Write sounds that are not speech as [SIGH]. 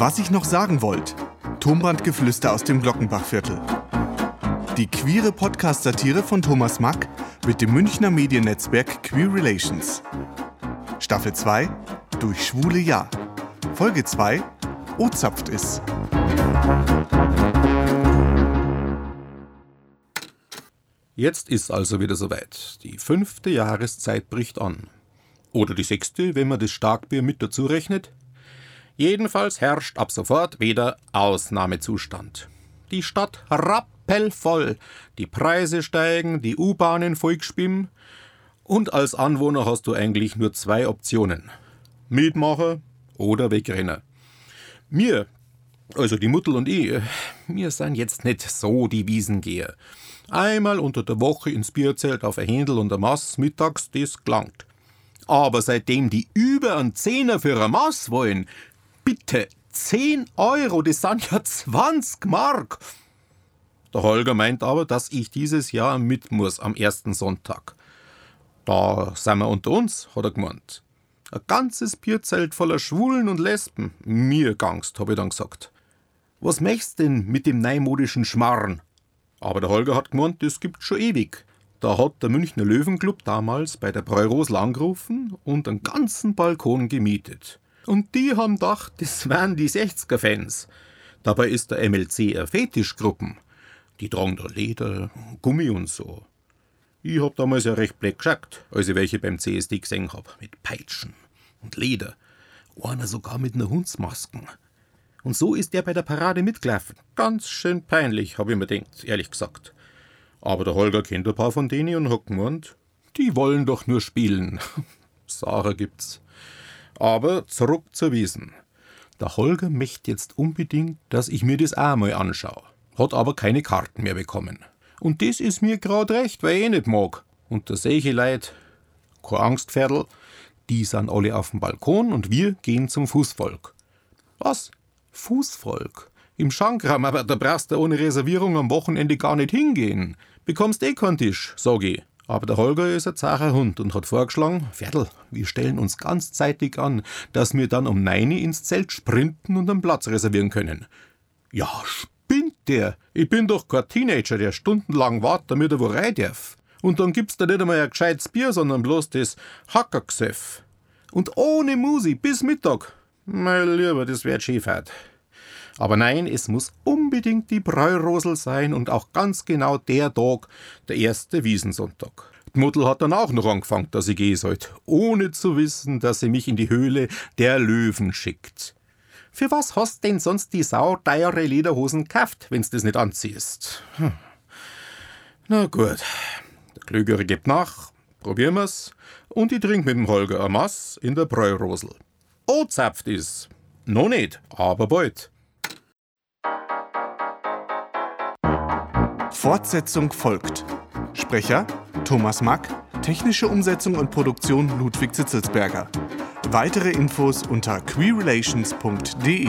Was ich noch sagen wollte. Tonbandgeflüster aus dem Glockenbachviertel. Die queere Podcast-Satire von Thomas Mack mit dem Münchner Mediennetzwerk Queer Relations. Staffel 2 Durch schwule Ja. Folge 2 O-zapft ist. Jetzt ist also wieder soweit. Die fünfte Jahreszeit bricht an. Oder die sechste, wenn man das Starkbier mit dazu rechnet. Jedenfalls herrscht ab sofort wieder Ausnahmezustand. Die Stadt rappelvoll, die Preise steigen, die U-Bahnen vollgeschwimmen und als Anwohner hast du eigentlich nur zwei Optionen. Mitmacher oder Wegrenner. Mir, also die Muttel und ich, wir sind jetzt nicht so die Wiesengeher. Einmal unter der Woche ins Bierzelt auf ein Händel und ein Maß mittags, das gelangt. Aber seitdem die über einen Zehner für ein Maß wollen, bitte, 10 Euro, das sind ja 20 Mark. Der Holger meint aber, dass ich dieses Jahr mit muss am ersten Sonntag. Da sind wir unter uns, hat er gemeint. Ein ganzes Bierzelt voller Schwulen und Lesben. Mir gangst, hab ich dann gesagt. Was möchtst denn mit dem neumodischen Schmarrn? Aber der Holger hat gemeint, das gibt's schon ewig. Da hat der Münchner Löwenclub damals bei der Bräurosel angerufen und einen ganzen Balkon gemietet. Und die haben gedacht, das wären die 60er-Fans. Dabei ist der MLC eine Fetischgruppen. Die tragen da Leder, Gummi und so. Ich hab damals ja recht black geschaut, als ich welche beim CSD gesehen hab. Mit Peitschen und Leder. Einer sogar mit einer Hundsmasken. Und so ist er bei der Parade mitgelaufen. Ganz schön peinlich, hab ich mir gedacht, ehrlich gesagt. Aber der Holger kennt ein paar von denen und hat gemeint, die wollen doch nur spielen. [LAUGHS] Sarah gibt's. Aber zurück zur Wiesen. Der Holger möchte jetzt unbedingt, dass ich mir das auch mal anschaue. Hat aber keine Karten mehr bekommen. Und das ist mir grad recht, weil ich eh nicht mag. Und da sehe ich Leute, keine Angst, Pferdl, die sind alle auf dem Balkon und wir gehen zum Fußvolk. Was? Fußvolk? Im Schankraum, aber da brauchst du ohne Reservierung am Wochenende gar nicht hingehen. Bekommst eh keinen Tisch, sag ich. Aber der Holger ist ein zacher Hund und hat vorgeschlagen, Pferdl, wir stellen uns ganz zeitig an, dass wir dann um neun ins Zelt sprinten und einen Platz reservieren können. Ja, spinnt der? Ich bin doch kein Teenager, der stundenlang wartet, damit er wo rein darf. Und dann gibt's da nicht einmal ein gescheites Bier, sondern bloß das Hackergesöff. Und ohne Musi bis Mittag. Mein Lieber, das wird Skifahrt. Aber nein, es muss unbedingt die Bräurosel sein und auch ganz genau der Tag, der erste Wiesensonntag. Die Mutter hat dann auch noch angefangen, dass ich gehen sollte, ohne zu wissen, dass sie mich in die Höhle der Löwen schickt. Für was hast denn sonst die sauteure Lederhosen gekauft, wenn's das nicht anziehst? Hm. Na gut, der Klügere gibt nach, probieren wir's, und ich trink mit dem Holger ein Mass in der Bräurosel. Oh, zapft is. Noch nicht, aber bald. Fortsetzung folgt. Sprecher Thomas Mack, technische Umsetzung und Produktion Ludwig Zitzelsberger. Weitere Infos unter queerrelations.de.